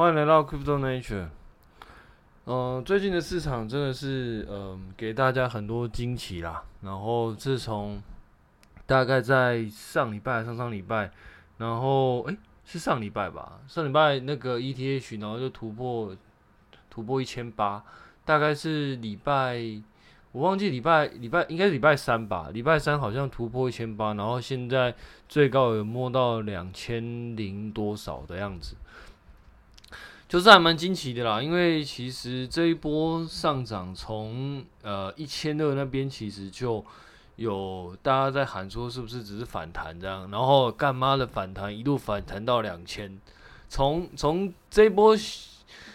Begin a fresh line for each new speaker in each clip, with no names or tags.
欢迎来到 Crypto Nature。嗯、最近的市场真的是嗯、给大家很多惊奇啦。然后自从大概在上礼拜、上上礼拜，然后诶，是上礼拜吧？上礼拜那个 ETH，然后就突破突破一千八，大概是礼拜。我忘记礼拜礼拜应该是礼拜三吧，礼拜三好像突破一千八，然后现在最高有摸到两千零多少的样子，就是还蛮惊奇的啦。因为其实这一波上涨从呃一千二那边其实就有大家在喊说是不是只是反弹这样，然后干妈的反弹一路反弹到两千，从从这一波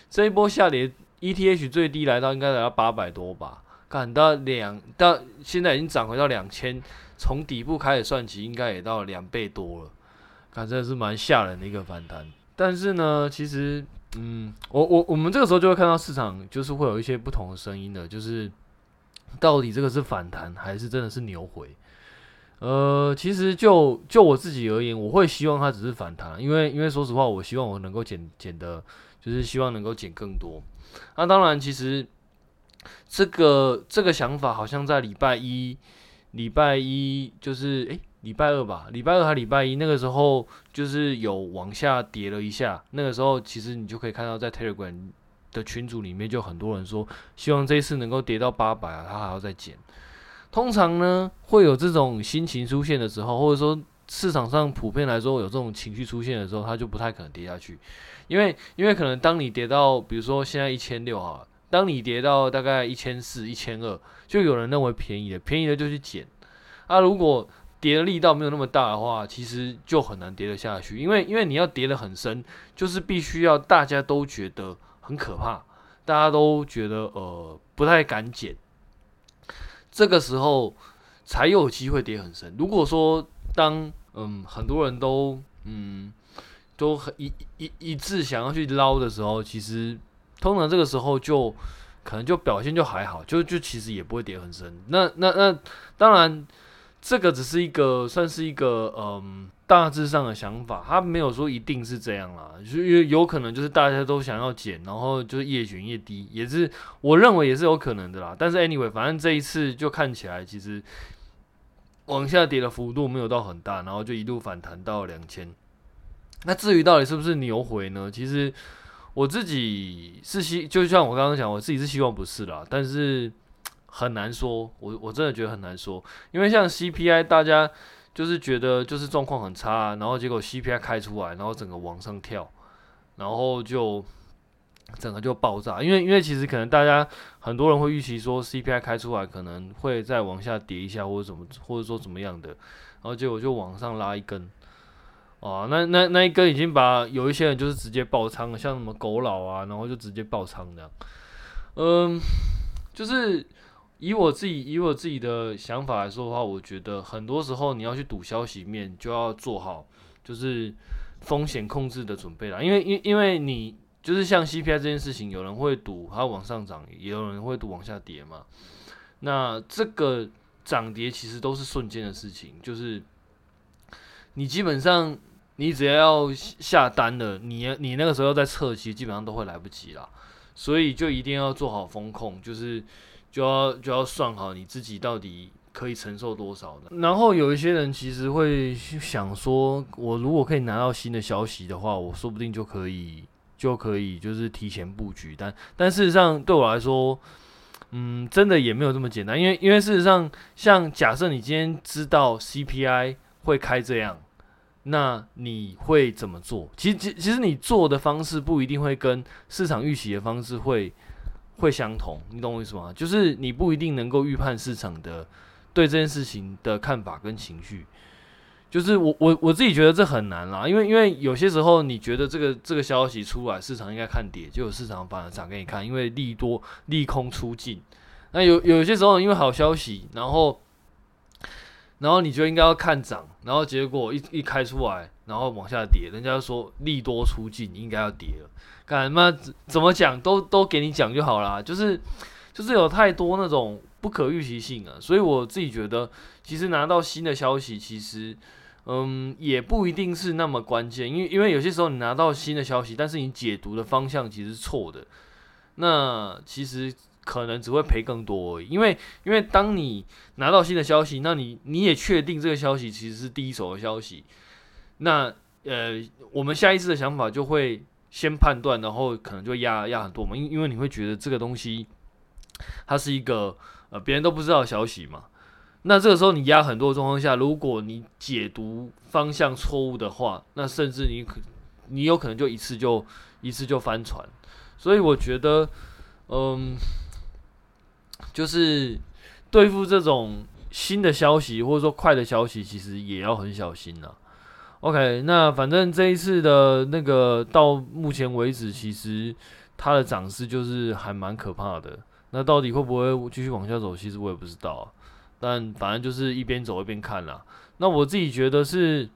这一波下跌，ETH 最低来到应该来到八百多吧。看到两到现在已经涨回到两千，从底部开始算起，应该也到两倍多了。看，真的是蛮吓人的一个反弹。但是呢，其实，嗯，我我我们这个时候就会看到市场就是会有一些不同的声音的，就是到底这个是反弹还是真的是牛回？呃，其实就就我自己而言，我会希望它只是反弹，因为因为说实话，我希望我能够减减的，就是希望能够减更多。那当然，其实。这个这个想法好像在礼拜一，礼拜一就是诶，礼拜二吧，礼拜二还礼拜一那个时候就是有往下跌了一下。那个时候其实你就可以看到在 Telegram 的群组里面就很多人说，希望这一次能够跌到八百啊，他还要再减。通常呢会有这种心情出现的时候，或者说市场上普遍来说有这种情绪出现的时候，它就不太可能跌下去，因为因为可能当你跌到比如说现在一千六啊。当你跌到大概一千四、一千二，就有人认为便宜了，便宜了就去减。啊，如果跌的力道没有那么大的话，其实就很难跌得下去，因为因为你要跌得很深，就是必须要大家都觉得很可怕，大家都觉得呃不太敢捡，这个时候才有机会跌很深。如果说当嗯很多人都嗯都很一一一致想要去捞的时候，其实。通常这个时候就可能就表现就还好，就就其实也不会跌很深。那那那当然，这个只是一个算是一个嗯大致上的想法，它没有说一定是这样啦。就有有可能就是大家都想要减，然后就是越捡越低，也是我认为也是有可能的啦。但是 anyway，反正这一次就看起来其实往下跌的幅度没有到很大，然后就一路反弹到两千。那至于到底是不是牛回呢？其实。我自己是希，就像我刚刚讲，我自己是希望不是啦，但是很难说，我我真的觉得很难说，因为像 CPI，大家就是觉得就是状况很差，然后结果 CPI 开出来，然后整个往上跳，然后就整个就爆炸，因为因为其实可能大家很多人会预期说 CPI 开出来可能会再往下跌一下或者怎么或者说怎么样的，然后结果就往上拉一根。哦，那那那一根已经把有一些人就是直接爆仓了，像什么狗佬啊，然后就直接爆仓这样。嗯，就是以我自己以我自己的想法来说的话，我觉得很多时候你要去赌消息面，就要做好就是风险控制的准备啦。因为因因为你就是像 CPI 这件事情，有人会赌它往上涨，也有人会赌往下跌嘛。那这个涨跌其实都是瞬间的事情，就是你基本上。你只要要下单了，你你那个时候要在测，其实基本上都会来不及啦，所以就一定要做好风控，就是就要就要算好你自己到底可以承受多少的。然后有一些人其实会想说，我如果可以拿到新的消息的话，我说不定就可以就可以就是提前布局，但但事实上对我来说，嗯，真的也没有这么简单，因为因为事实上，像假设你今天知道 CPI 会开这样。那你会怎么做？其实，其其实你做的方式不一定会跟市场预期的方式会会相同，你懂我意思吗？就是你不一定能够预判市场的对这件事情的看法跟情绪。就是我我我自己觉得这很难啦，因为因为有些时候你觉得这个这个消息出来，市场应该看跌，结果市场反而涨给你看，因为利多利空出尽。那有有些时候因为好消息，然后。然后你就应该要看涨，然后结果一一开出来，然后往下跌，人家说利多出尽，应该要跌了。干嘛怎么讲都都给你讲就好啦，就是就是有太多那种不可预期性啊，所以我自己觉得，其实拿到新的消息，其实嗯，也不一定是那么关键，因为因为有些时候你拿到新的消息，但是你解读的方向其实是错的，那其实可能只会赔更多而已。因为因为当你拿到新的消息，那你你也确定这个消息其实是第一手的消息，那呃，我们下意识的想法就会先判断，然后可能就压压很多嘛，因因为你会觉得这个东西它是一个呃别人都不知道的消息嘛。那这个时候你压很多状况下，如果你解读方向错误的话，那甚至你可你有可能就一次就一次就翻船。所以我觉得，嗯，就是对付这种新的消息或者说快的消息，其实也要很小心呐。OK，那反正这一次的那个到目前为止，其实它的涨势就是还蛮可怕的。那到底会不会继续往下走？其实我也不知道。但反正就是一边走一边看啦。那我自己觉得是，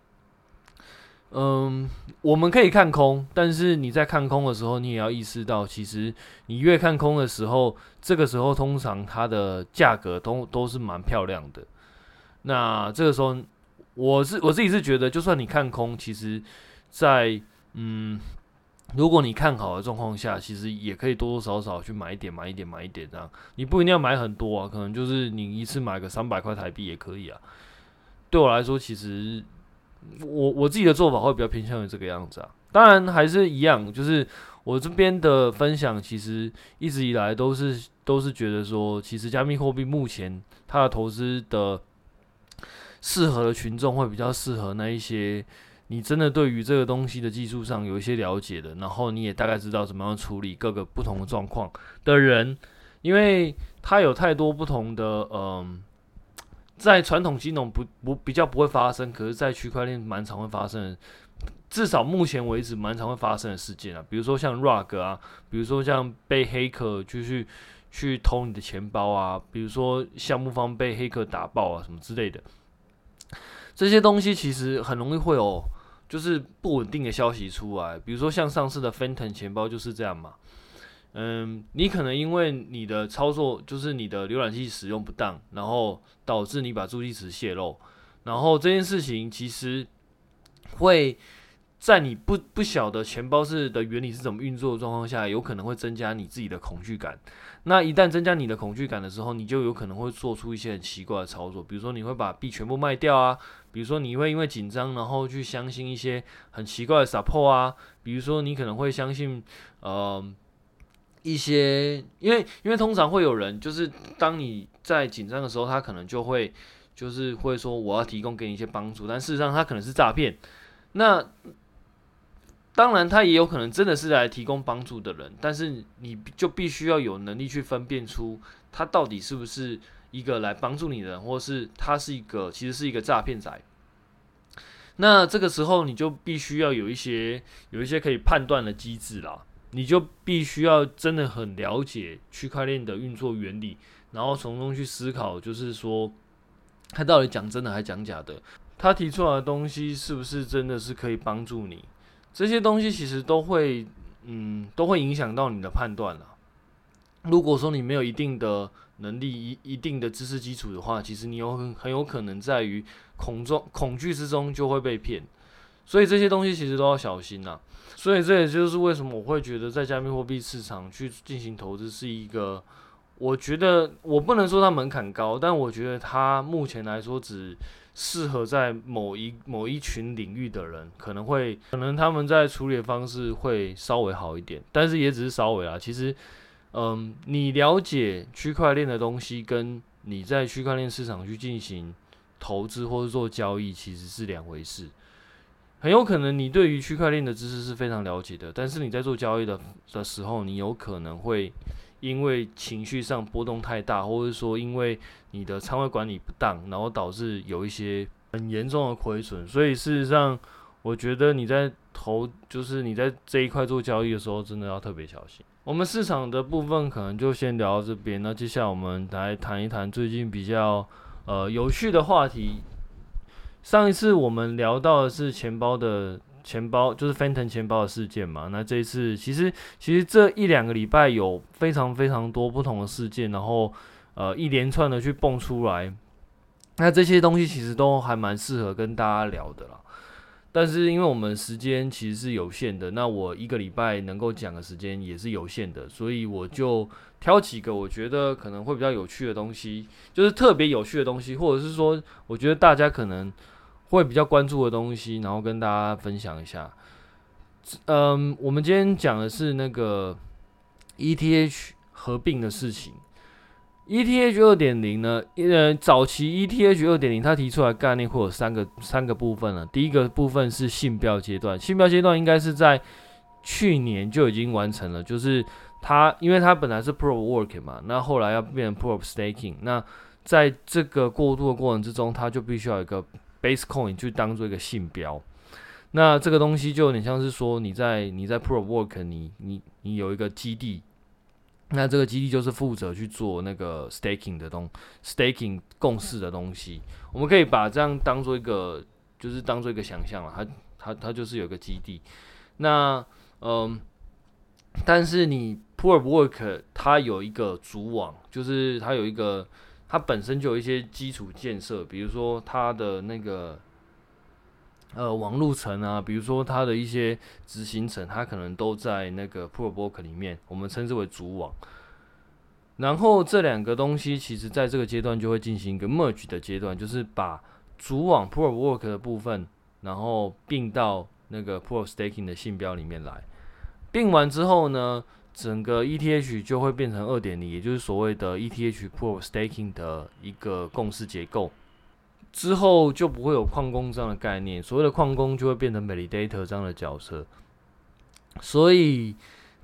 嗯，我们可以看空，但是你在看空的时候，你也要意识到，其实你越看空的时候，这个时候通常它的价格都都是蛮漂亮的。那这个时候，我是我自己是觉得，就算你看空，其实在嗯。如果你看好的状况下，其实也可以多多少少去买一点，买一点，买一点这样。你不一定要买很多啊，可能就是你一次买个三百块台币也可以啊。对我来说，其实我我自己的做法会比较偏向于这个样子啊。当然还是一样，就是我这边的分享，其实一直以来都是都是觉得说，其实加密货币目前它的投资的适合的群众会比较适合那一些。你真的对于这个东西的技术上有一些了解的，然后你也大概知道怎么样处理各个不同的状况的人，因为它有太多不同的，嗯，在传统金融不不比较不会发生，可是，在区块链蛮常会发生的，至少目前为止蛮常会发生的事件啊，比如说像 rug 啊，比如说像被黑客就去去偷你的钱包啊，比如说项目方被黑客打爆啊什么之类的，这些东西其实很容易会有。就是不稳定的消息出来，比如说像上次的 Phantom 钱包就是这样嘛。嗯，你可能因为你的操作，就是你的浏览器使用不当，然后导致你把助记词泄露，然后这件事情其实会在你不不晓得钱包是的原理是怎么运作的状况下，有可能会增加你自己的恐惧感。那一旦增加你的恐惧感的时候，你就有可能会做出一些很奇怪的操作，比如说你会把币全部卖掉啊。比如说，你会因为紧张，然后去相信一些很奇怪的 support 啊。比如说，你可能会相信，呃，一些，因为因为通常会有人，就是当你在紧张的时候，他可能就会，就是会说我要提供给你一些帮助，但事实上他可能是诈骗。那当然，他也有可能真的是来提供帮助的人，但是你就必须要有能力去分辨出他到底是不是。一个来帮助你的人，或是他是一个，其实是一个诈骗仔。那这个时候你就必须要有一些有一些可以判断的机制啦，你就必须要真的很了解区块链的运作原理，然后从中去思考，就是说他到底讲真的还讲假的，他提出来的东西是不是真的是可以帮助你？这些东西其实都会，嗯，都会影响到你的判断啦。如果说你没有一定的能力一一定的知识基础的话，其实你有很很有可能在于恐中恐惧之中就会被骗，所以这些东西其实都要小心呐。所以这也就是为什么我会觉得在加密货币市场去进行投资是一个，我觉得我不能说它门槛高，但我觉得它目前来说只适合在某一某一群领域的人，可能会可能他们在处理的方式会稍微好一点，但是也只是稍微啊，其实。嗯，你了解区块链的东西，跟你在区块链市场去进行投资或者做交易，其实是两回事。很有可能你对于区块链的知识是非常了解的，但是你在做交易的的时候，你有可能会因为情绪上波动太大，或者说因为你的仓位管理不当，然后导致有一些很严重的亏损。所以事实上，我觉得你在投，就是你在这一块做交易的时候，真的要特别小心。我们市场的部分可能就先聊到这边，那接下来我们来谈一谈最近比较呃有趣的话题。上一次我们聊到的是钱包的钱包，就是 Phantom 钱包的事件嘛。那这一次其实其实这一两个礼拜有非常非常多不同的事件，然后呃一连串的去蹦出来，那这些东西其实都还蛮适合跟大家聊的啦。但是因为我们时间其实是有限的，那我一个礼拜能够讲的时间也是有限的，所以我就挑几个我觉得可能会比较有趣的东西，就是特别有趣的东西，或者是说我觉得大家可能会比较关注的东西，然后跟大家分享一下。嗯，我们今天讲的是那个 ETH 合并的事情。ETH 二点零呢？呃，早期 ETH 二点零，它提出来概念会有三个三个部分了。第一个部分是信标阶段，信标阶段应该是在去年就已经完成了，就是它因为它本来是 Proof Work 嘛，那后来要变成 Proof Staking，那在这个过渡的过程之中，它就必须要有一个 Base Coin 去当做一个信标。那这个东西就有点像是说你在你在 Proof Work，你你你有一个基地。那这个基地就是负责去做那个 staking 的东，staking 共识的东西。我们可以把这样当做一个，就是当做一个想象了。它它它就是有个基地。那嗯，但是你 Proof of Work 它有一个主网，就是它有一个，它本身就有一些基础建设，比如说它的那个。呃，网路层啊，比如说它的一些执行层，它可能都在那个 probook 里面，我们称之为主网。然后这两个东西，其实在这个阶段就会进行一个 merge 的阶段，就是把主网 probook 的部分，然后并到那个 p r o staking 的信标里面来。并完之后呢，整个 ETH 就会变成二点零，也就是所谓的 ETH p r o staking 的一个共识结构。之后就不会有矿工这样的概念，所谓的矿工就会变成 validator 这样的角色。所以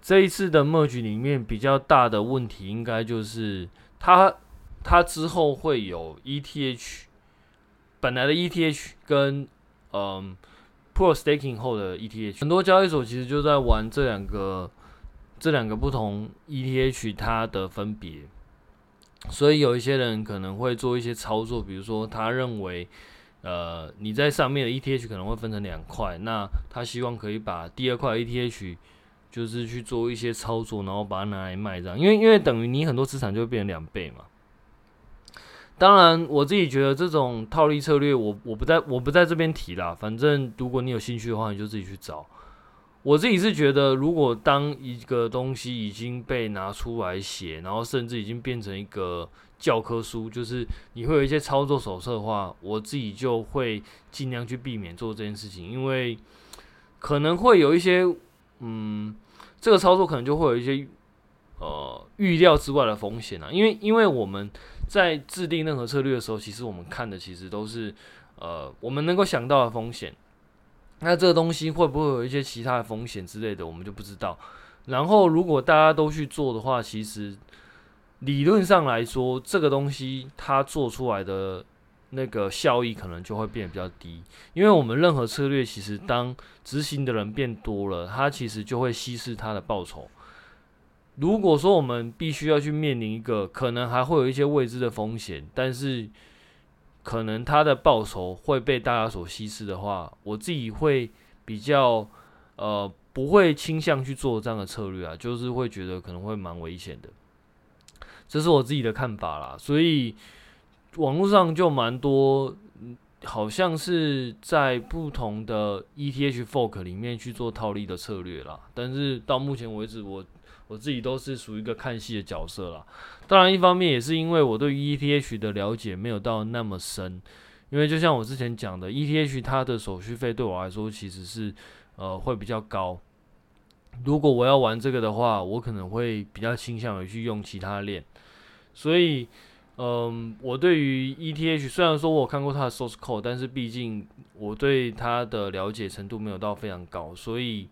这一次的 merge 里面比较大的问题，应该就是它它之后会有 ETH 本来的 ETH 跟嗯 prostaking 后的 ETH，很多交易所其实就在玩这两个这两个不同 ETH 它的分别。所以有一些人可能会做一些操作，比如说他认为，呃，你在上面的 ETH 可能会分成两块，那他希望可以把第二块 ETH 就是去做一些操作，然后把它拿来卖这样，因为因为等于你很多资产就会变成两倍嘛。当然，我自己觉得这种套利策略我，我不在我不在这边提啦，反正如果你有兴趣的话，你就自己去找。我自己是觉得，如果当一个东西已经被拿出来写，然后甚至已经变成一个教科书，就是你会有一些操作手册的话，我自己就会尽量去避免做这件事情，因为可能会有一些，嗯，这个操作可能就会有一些呃预料之外的风险啊。因为因为我们在制定任何策略的时候，其实我们看的其实都是呃我们能够想到的风险。那这个东西会不会有一些其他的风险之类的，我们就不知道。然后，如果大家都去做的话，其实理论上来说，这个东西它做出来的那个效益可能就会变得比较低。因为我们任何策略，其实当执行的人变多了，它其实就会稀释它的报酬。如果说我们必须要去面临一个可能还会有一些未知的风险，但是可能他的报酬会被大家所稀释的话，我自己会比较呃不会倾向去做这样的策略啊，就是会觉得可能会蛮危险的，这是我自己的看法啦。所以网络上就蛮多，好像是在不同的 ETH fork 里面去做套利的策略啦。但是到目前为止，我我自己都是属于一个看戏的角色啦。当然，一方面也是因为我对 ETH 的了解没有到那么深，因为就像我之前讲的，ETH 它的手续费对我来说其实是呃会比较高。如果我要玩这个的话，我可能会比较倾向于去用其他链。所以，嗯，我对于 ETH 虽然说我看过它的 source code，但是毕竟我对它的了解程度没有到非常高，所以。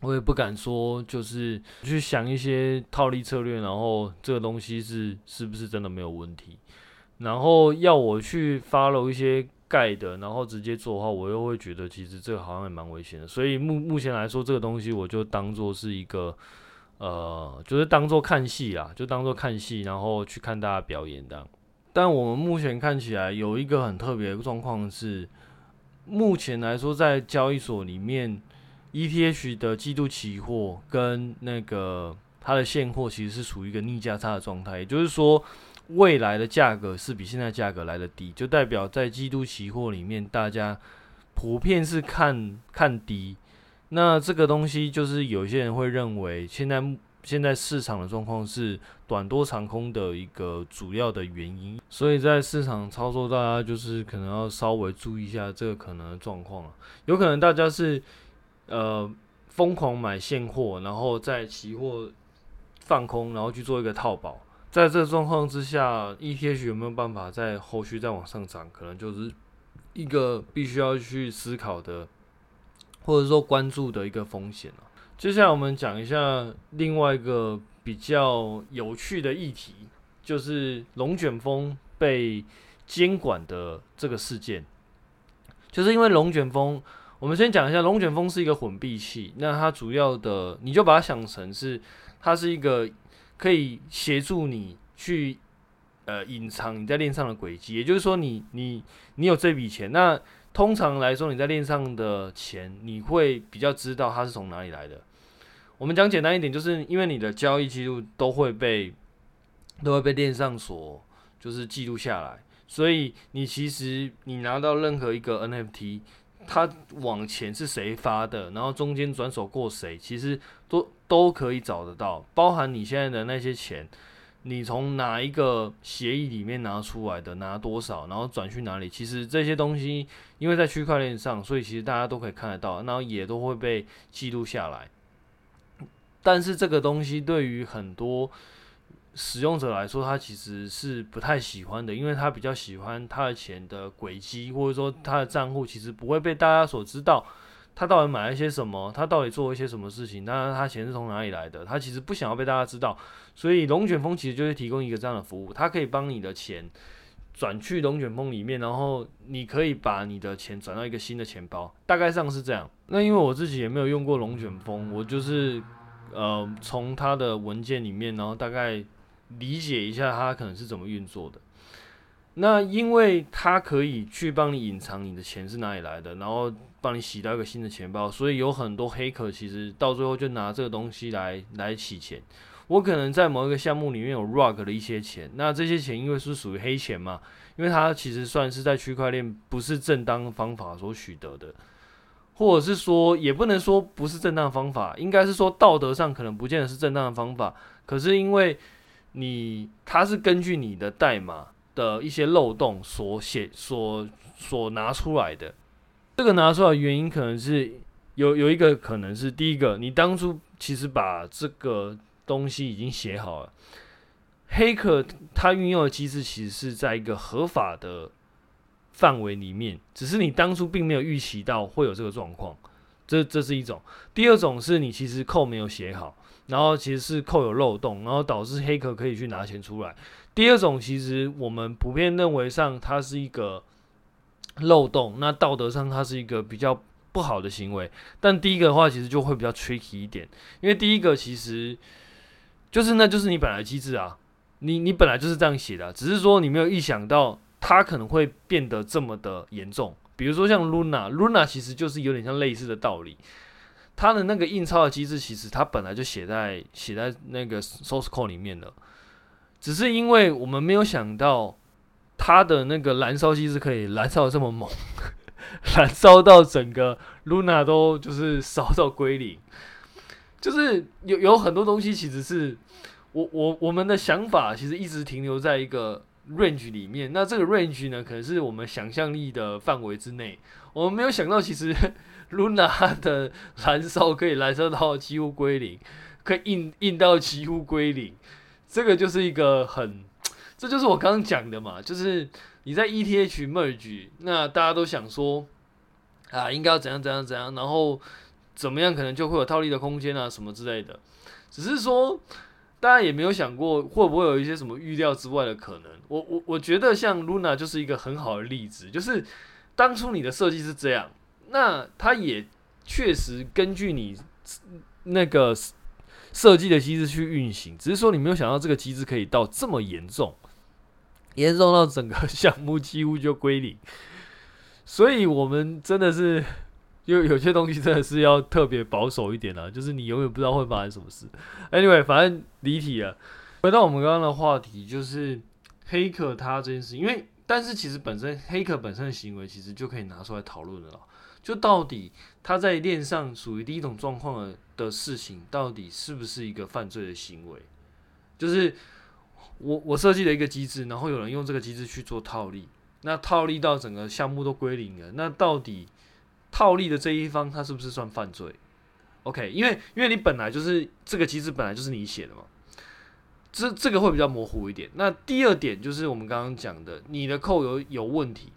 我也不敢说，就是去想一些套利策略，然后这个东西是是不是真的没有问题，然后要我去 follow 一些盖的然后直接做的话，我又会觉得其实这个好像也蛮危险的。所以目目前来说，这个东西我就当做是一个，呃，就是当做看戏啦，就当做看戏，然后去看大家表演这样。但我们目前看起来有一个很特别的状况是，目前来说在交易所里面。ETH 的季度期货跟那个它的现货其实是处于一个逆价差的状态，也就是说，未来的价格是比现在价格来得低，就代表在季度期货里面，大家普遍是看看低。那这个东西就是有些人会认为，现在现在市场的状况是短多长空的一个主要的原因，所以在市场操作，大家就是可能要稍微注意一下这个可能的状况了。有可能大家是呃疯狂买现货，然后在期货放空，然后去做一个套保。在这状况之下，ETH 有没有办法在后续再往上涨？可能就是一个必须要去思考的，或者说关注的一个风险了。接下来我们讲一下另外一个比较有趣的议题，就是龙卷风被监管的这个事件。就是因为龙卷风，我们先讲一下，龙卷风是一个混币器，那它主要的，你就把它想成是，它是一个。可以协助你去呃隐藏你在链上的轨迹，也就是说你，你你你有这笔钱，那通常来说你在链上的钱，你会比较知道它是从哪里来的。我们讲简单一点，就是因为你的交易记录都会被都会被链上所就是记录下来，所以你其实你拿到任何一个 NFT。他往前是谁发的，然后中间转手过谁，其实都都可以找得到，包含你现在的那些钱，你从哪一个协议里面拿出来的，拿多少，然后转去哪里，其实这些东西，因为在区块链上，所以其实大家都可以看得到，然后也都会被记录下来。但是这个东西对于很多使用者来说，他其实是不太喜欢的，因为他比较喜欢他的钱的轨迹，或者说他的账户其实不会被大家所知道，他到底买了一些什么，他到底做了一些什么事情，那他钱是从哪里来的，他其实不想要被大家知道，所以龙卷风其实就是提供一个这样的服务，它可以帮你的钱转去龙卷风里面，然后你可以把你的钱转到一个新的钱包，大概上是这样。那因为我自己也没有用过龙卷风，我就是呃从它的文件里面，然后大概。理解一下它可能是怎么运作的。那因为它可以去帮你隐藏你的钱是哪里来的，然后帮你洗到一个新的钱包，所以有很多黑客其实到最后就拿这个东西来来洗钱。我可能在某一个项目里面有 rug 了一些钱，那这些钱因为是属于黑钱嘛，因为它其实算是在区块链不是正当方法所取得的，或者是说也不能说不是正当方法，应该是说道德上可能不见得是正当的方法，可是因为。你它是根据你的代码的一些漏洞所写所所拿出来的，这个拿出来原因可能是有有一个可能是第一个，你当初其实把这个东西已经写好了，黑客他运用的机制其实是在一个合法的范围里面，只是你当初并没有预期到会有这个状况，这这是一种。第二种是你其实扣没有写好。然后其实是扣有漏洞，然后导致黑客可以去拿钱出来。第二种其实我们普遍认为上它是一个漏洞，那道德上它是一个比较不好的行为。但第一个的话其实就会比较 tricky 一点，因为第一个其实就是那就是你本来机制啊，你你本来就是这样写的，只是说你没有预想到它可能会变得这么的严重。比如说像 Luna，Luna 其实就是有点像类似的道理。它的那个印钞的机制，其实它本来就写在写在那个 source code 里面的，只是因为我们没有想到它的那个燃烧机制可以燃烧的这么猛，燃烧到整个 Luna 都就是烧到归零，就是有有很多东西其实是我我我们的想法其实一直停留在一个 range 里面，那这个 range 呢，可能是我们想象力的范围之内，我们没有想到其实。Luna 的燃烧可以燃烧到几乎归零，可以印印到几乎归零，这个就是一个很，这就是我刚刚讲的嘛，就是你在 ETH merge，那大家都想说啊，应该要怎样怎样怎样，然后怎么样可能就会有套利的空间啊什么之类的，只是说大家也没有想过会不会有一些什么预料之外的可能。我我我觉得像 Luna 就是一个很好的例子，就是当初你的设计是这样。那它也确实根据你那个设计的机制去运行，只是说你没有想到这个机制可以到这么严重，严重到整个项目几乎就归零。所以我们真的是有有些东西真的是要特别保守一点啊，就是你永远不知道会发生什么事。Anyway，反正离题了。回到我们刚刚的话题，就是黑客他这件事，因为但是其实本身黑客本身的行为其实就可以拿出来讨论了，就到底他在链上属于第一种状况的的事情，到底是不是一个犯罪的行为？就是我我设计了一个机制，然后有人用这个机制去做套利，那套利到整个项目都归零了，那到底套利的这一方他是不是算犯罪？OK，因为因为你本来就是这个机制本来就是你写的嘛。这这个会比较模糊一点。那第二点就是我们刚刚讲的，你的扣有有问题，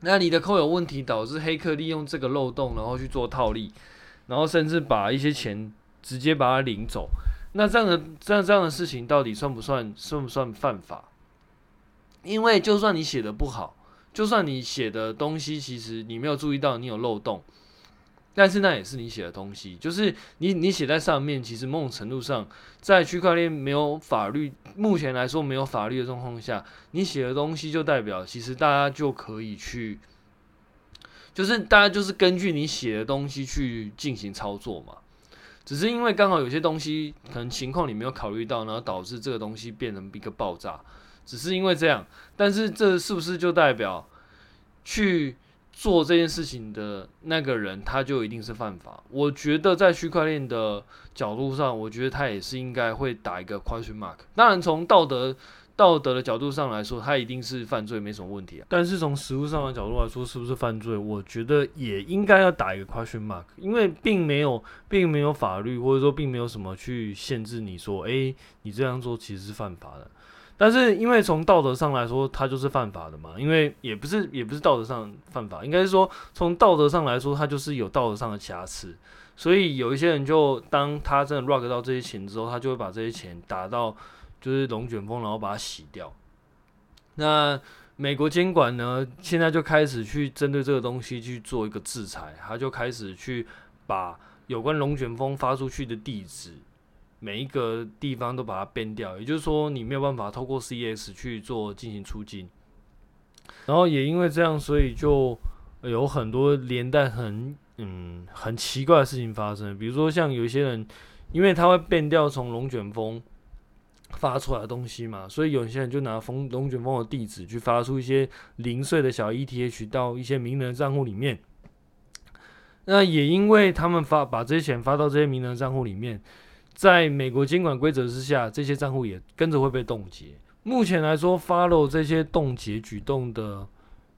那你的扣有问题，导致黑客利用这个漏洞，然后去做套利，然后甚至把一些钱直接把它领走。那这样的这样这样的事情到底算不算算不算犯法？因为就算你写的不好，就算你写的东西其实你没有注意到你有漏洞。但是那也是你写的东西，就是你你写在上面，其实某种程度上，在区块链没有法律，目前来说没有法律的状况下，你写的东西就代表，其实大家就可以去，就是大家就是根据你写的东西去进行操作嘛。只是因为刚好有些东西可能情况你没有考虑到，然后导致这个东西变成一个爆炸，只是因为这样。但是这是不是就代表去？做这件事情的那个人，他就一定是犯法。我觉得在区块链的角度上，我觉得他也是应该会打一个 question mark。当然，从道德道德的角度上来说，他一定是犯罪，没什么问题啊。但是从实务上的角度来说，是不是犯罪？我觉得也应该要打一个 question mark，因为并没有，并没有法律，或者说并没有什么去限制你说，诶，你这样做其实是犯法的。但是，因为从道德上来说，他就是犯法的嘛。因为也不是，也不是道德上犯法，应该是说从道德上来说，他就是有道德上的瑕疵。所以有一些人就当他真的 rock 到这些钱之后，他就会把这些钱打到就是龙卷风，然后把它洗掉。那美国监管呢，现在就开始去针对这个东西去做一个制裁，他就开始去把有关龙卷风发出去的地址。每一个地方都把它变掉，也就是说你没有办法透过 CEX 去做进行出金，然后也因为这样，所以就有很多连带很嗯很奇怪的事情发生，比如说像有些人，因为他会变掉从龙卷风发出来的东西嘛，所以有些人就拿风龙卷风的地址去发出一些零碎的小 ETH 到一些名人账户里面，那也因为他们发把这些钱发到这些名人账户里面。在美国监管规则之下，这些账户也跟着会被冻结。目前来说，follow 这些冻结举动的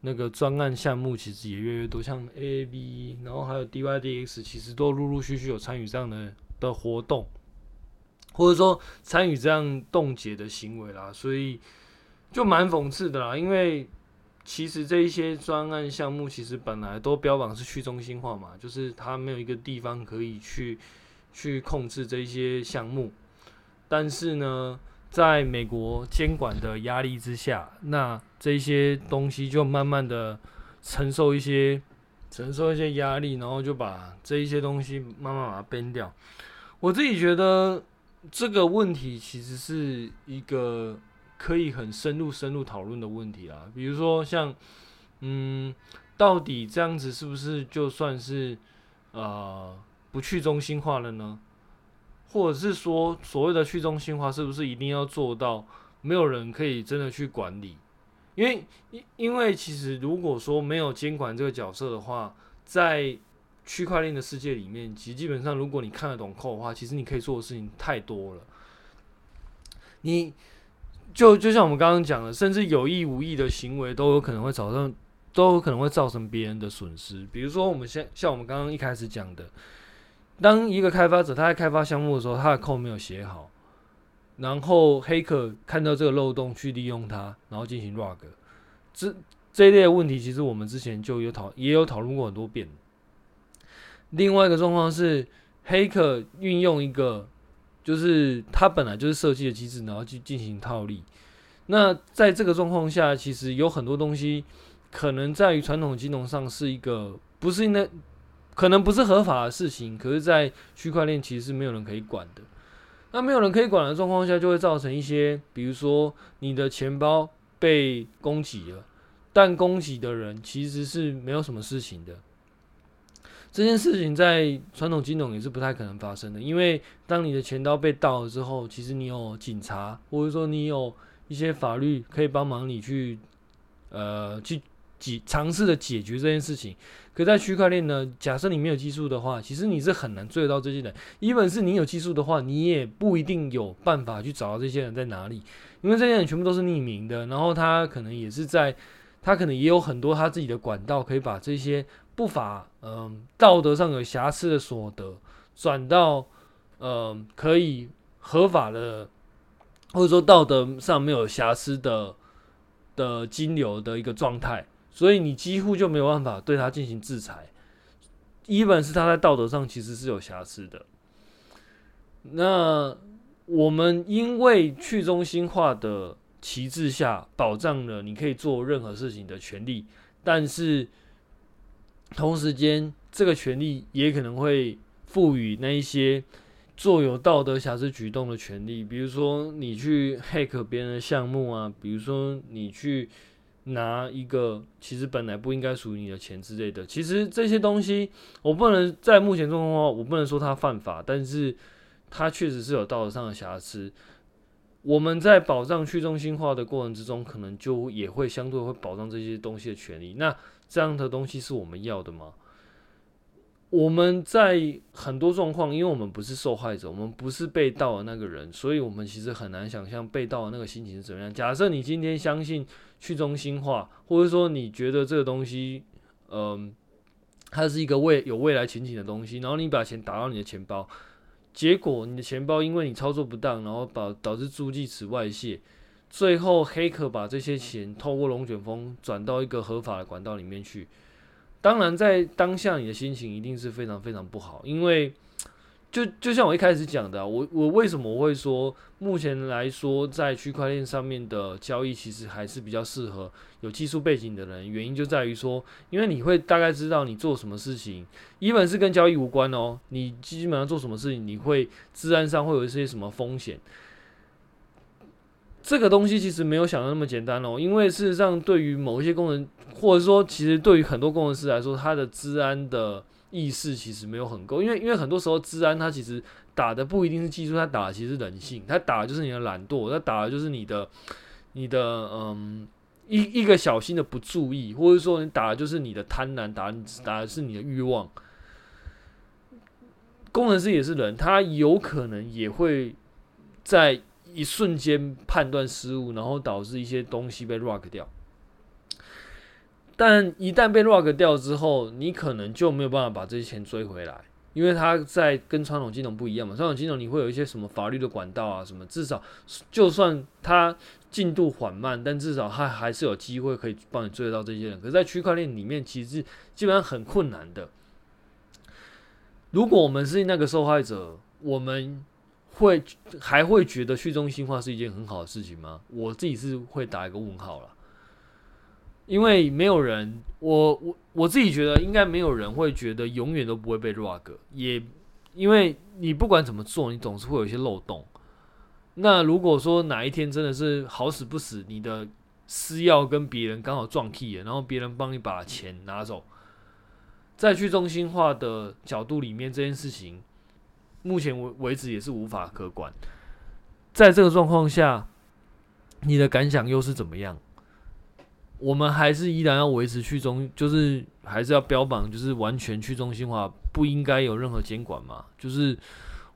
那个专案项目，其实也越来越多，像 AAV 然后还有 DYDX，其实都陆陆续续有参与这样的的活动，或者说参与这样冻结的行为啦。所以就蛮讽刺的啦，因为其实这一些专案项目，其实本来都标榜是去中心化嘛，就是它没有一个地方可以去。去控制这些项目，但是呢，在美国监管的压力之下，那这些东西就慢慢的承受一些承受一些压力，然后就把这一些东西慢慢把它编掉。我自己觉得这个问题其实是一个可以很深入深入讨论的问题啦。比如说像，嗯，到底这样子是不是就算是呃？不去中心化了呢？或者是说，所谓的去中心化是不是一定要做到没有人可以真的去管理？因为因因为其实如果说没有监管这个角色的话，在区块链的世界里面，其实基本上如果你看得懂 code 的话，其实你可以做的事情太多了。你就就像我们刚刚讲的，甚至有意无意的行为都有可能会造成都有可能会造成别人的损失。比如说，我们像像我们刚刚一开始讲的。当一个开发者他在开发项目的时候，他的 code 没有写好，然后黑客看到这个漏洞去利用它，然后进行 rug，这这一类的问题，其实我们之前就有讨也有讨论过很多遍。另外一个状况是，黑客运用一个就是他本来就是设计的机制，然后去进行套利。那在这个状况下，其实有很多东西可能在于传统金融上是一个不是那。可能不是合法的事情，可是，在区块链其实是没有人可以管的。那没有人可以管的状况下，就会造成一些，比如说你的钱包被攻击了，但攻击的人其实是没有什么事情的。这件事情在传统金融也是不太可能发生的，因为当你的钱包被盗了之后，其实你有警察，或者说你有一些法律可以帮忙你去，呃，去解尝试的解决这件事情。可在区块链呢，假设你没有技术的话，其实你是很难追得到这些人。一本是你有技术的话，你也不一定有办法去找到这些人在哪里，因为这些人全部都是匿名的。然后他可能也是在，他可能也有很多他自己的管道，可以把这些不法、嗯、呃、道德上有瑕疵的所得转到，嗯、呃，可以合法的，或者说道德上没有瑕疵的的金流的一个状态。所以你几乎就没有办法对他进行制裁，一本是他在道德上其实是有瑕疵的。那我们因为去中心化的旗帜下保障了你可以做任何事情的权利，但是同时间这个权利也可能会赋予那一些做有道德瑕疵举动的权利，比如说你去 hack 别人的项目啊，比如说你去。拿一个其实本来不应该属于你的钱之类的，其实这些东西我不能在目前状况下，我不能说它犯法，但是它确实是有道德上的瑕疵。我们在保障去中心化的过程之中，可能就也会相对会保障这些东西的权利。那这样的东西是我们要的吗？我们在很多状况，因为我们不是受害者，我们不是被盗的那个人，所以我们其实很难想象被盗的那个心情是怎么样。假设你今天相信去中心化，或者说你觉得这个东西，嗯、它是一个未有未来前景的东西，然后你把钱打到你的钱包，结果你的钱包因为你操作不当，然后导导致诸记词外泄，最后黑客把这些钱透过龙卷风转到一个合法的管道里面去。当然，在当下你的心情一定是非常非常不好，因为就就像我一开始讲的，我我为什么我会说，目前来说在区块链上面的交易其实还是比较适合有技术背景的人，原因就在于说，因为你会大概知道你做什么事情，一本是跟交易无关哦，你基本上做什么事情，你会资安上会有一些什么风险。这个东西其实没有想的那么简单哦，因为事实上，对于某一些工人，或者说其实对于很多工程师来说，他的治安的意识其实没有很够，因为因为很多时候治安它其实打的不一定是技术，它打的其实是人性，它打的就是你的懒惰，它打的就是你的你的嗯一一个小心的不注意，或者说你打的就是你的贪婪，打打的是你的欲望。工程师也是人，他有可能也会在。一瞬间判断失误，然后导致一些东西被 rug 掉。但一旦被 rug 掉之后，你可能就没有办法把这些钱追回来，因为它在跟传统金融不一样嘛。传统金融你会有一些什么法律的管道啊，什么至少就算它进度缓慢，但至少它还是有机会可以帮你追得到这些人。可是，在区块链里面，其实基本上很困难的。如果我们是那个受害者，我们。会还会觉得去中心化是一件很好的事情吗？我自己是会打一个问号了，因为没有人，我我我自己觉得应该没有人会觉得永远都不会被 rug，也因为你不管怎么做，你总是会有一些漏洞。那如果说哪一天真的是好死不死，你的私钥跟别人刚好撞 key 了，然后别人帮你把钱拿走，在去中心化的角度里面，这件事情。目前为为止也是无法可管，在这个状况下，你的感想又是怎么样？我们还是依然要维持去中，就是还是要标榜，就是完全去中心化，不应该有任何监管嘛？就是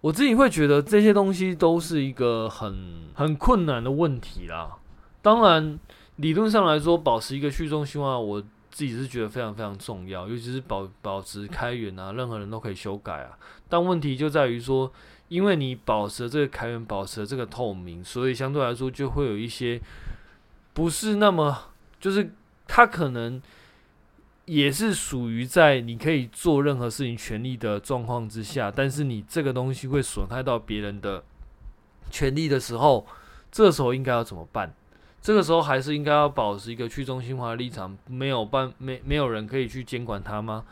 我自己会觉得这些东西都是一个很很困难的问题啦。当然，理论上来说，保持一个去中心化，我。自己是觉得非常非常重要，尤其是保保持开源啊，任何人都可以修改啊。但问题就在于说，因为你保持这个开源，保持这个透明，所以相对来说就会有一些不是那么，就是它可能也是属于在你可以做任何事情权利的状况之下，但是你这个东西会损害到别人的权利的时候，这时候应该要怎么办？这个时候还是应该要保持一个去中心化的立场，没有办没没有人可以去监管它吗？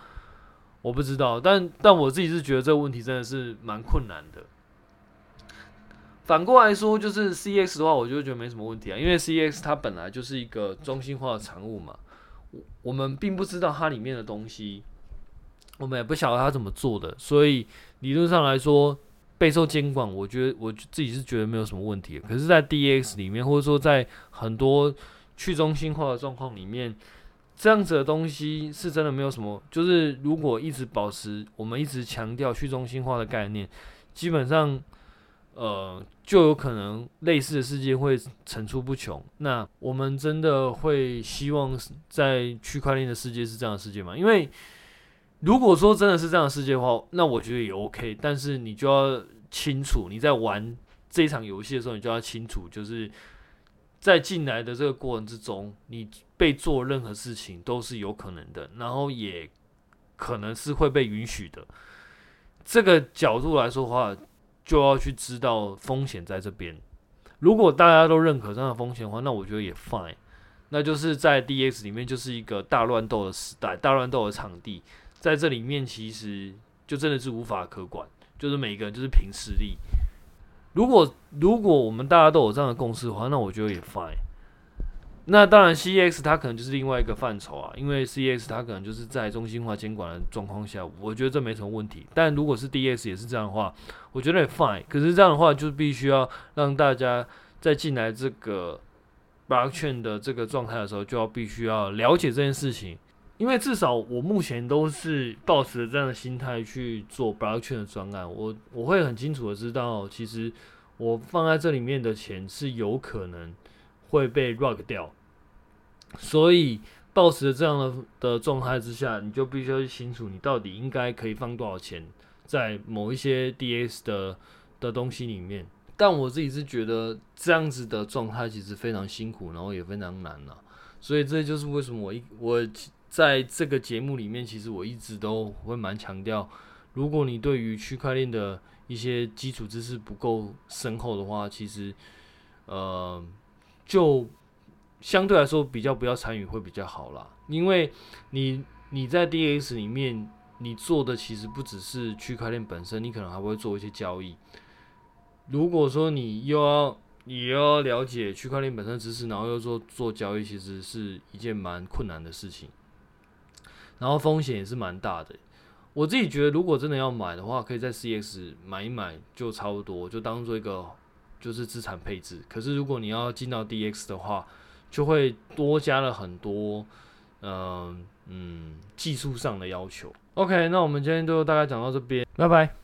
我不知道，但但我自己是觉得这个问题真的是蛮困难的。反过来说，就是 CX 的话，我就觉得没什么问题啊，因为 CX 它本来就是一个中心化的产物嘛，我我们并不知道它里面的东西，我们也不晓得它怎么做的，所以理论上来说。备受监管，我觉得我自己是觉得没有什么问题。可是，在 DEX 里面，或者说在很多去中心化的状况里面，这样子的东西是真的没有什么。就是如果一直保持，我们一直强调去中心化的概念，基本上，呃，就有可能类似的事件会层出不穷。那我们真的会希望在区块链的世界是这样的世界吗？因为如果说真的是这样的世界的话，那我觉得也 OK。但是你就要清楚，你在玩这一场游戏的时候，你就要清楚，就是在进来的这个过程之中，你被做任何事情都是有可能的，然后也可能是会被允许的。这个角度来说的话，就要去知道风险在这边。如果大家都认可这样的风险的话，那我觉得也 fine。那就是在 DX 里面就是一个大乱斗的时代，大乱斗的场地。在这里面，其实就真的是无法可管，就是每个人就是凭实力。如果如果我们大家都有这样的共识的话，那我觉得也 fine。那当然，CEX 它可能就是另外一个范畴啊，因为 CEX 它可能就是在中心化监管的状况下，我觉得这没什么问题。但如果是 DX 也是这样的话，我觉得也 fine。可是这样的话，就必须要让大家在进来这个 blockchain 的这个状态的时候，就要必须要了解这件事情。因为至少我目前都是抱持这样的心态去做 blockchain 的专案，我我会很清楚的知道，其实我放在这里面的钱是有可能会被 rug 掉，所以抱持这样的的状态之下，你就必须要清楚你到底应该可以放多少钱在某一些 DS 的的东西里面。但我自己是觉得这样子的状态其实非常辛苦，然后也非常难啊，所以这就是为什么我一我。在这个节目里面，其实我一直都会蛮强调，如果你对于区块链的一些基础知识不够深厚的话，其实，呃，就相对来说比较不要参与会比较好啦。因为你你在 DX 里面，你做的其实不只是区块链本身，你可能还会做一些交易。如果说你又要你又要了解区块链本身知识，然后又做做交易，其实是一件蛮困难的事情。然后风险也是蛮大的，我自己觉得，如果真的要买的话，可以在 CX 买一买就差不多，就当做一个就是资产配置。可是如果你要进到 DX 的话，就会多加了很多，嗯嗯，技术上的要求。OK，那我们今天就大概讲到这边，拜拜。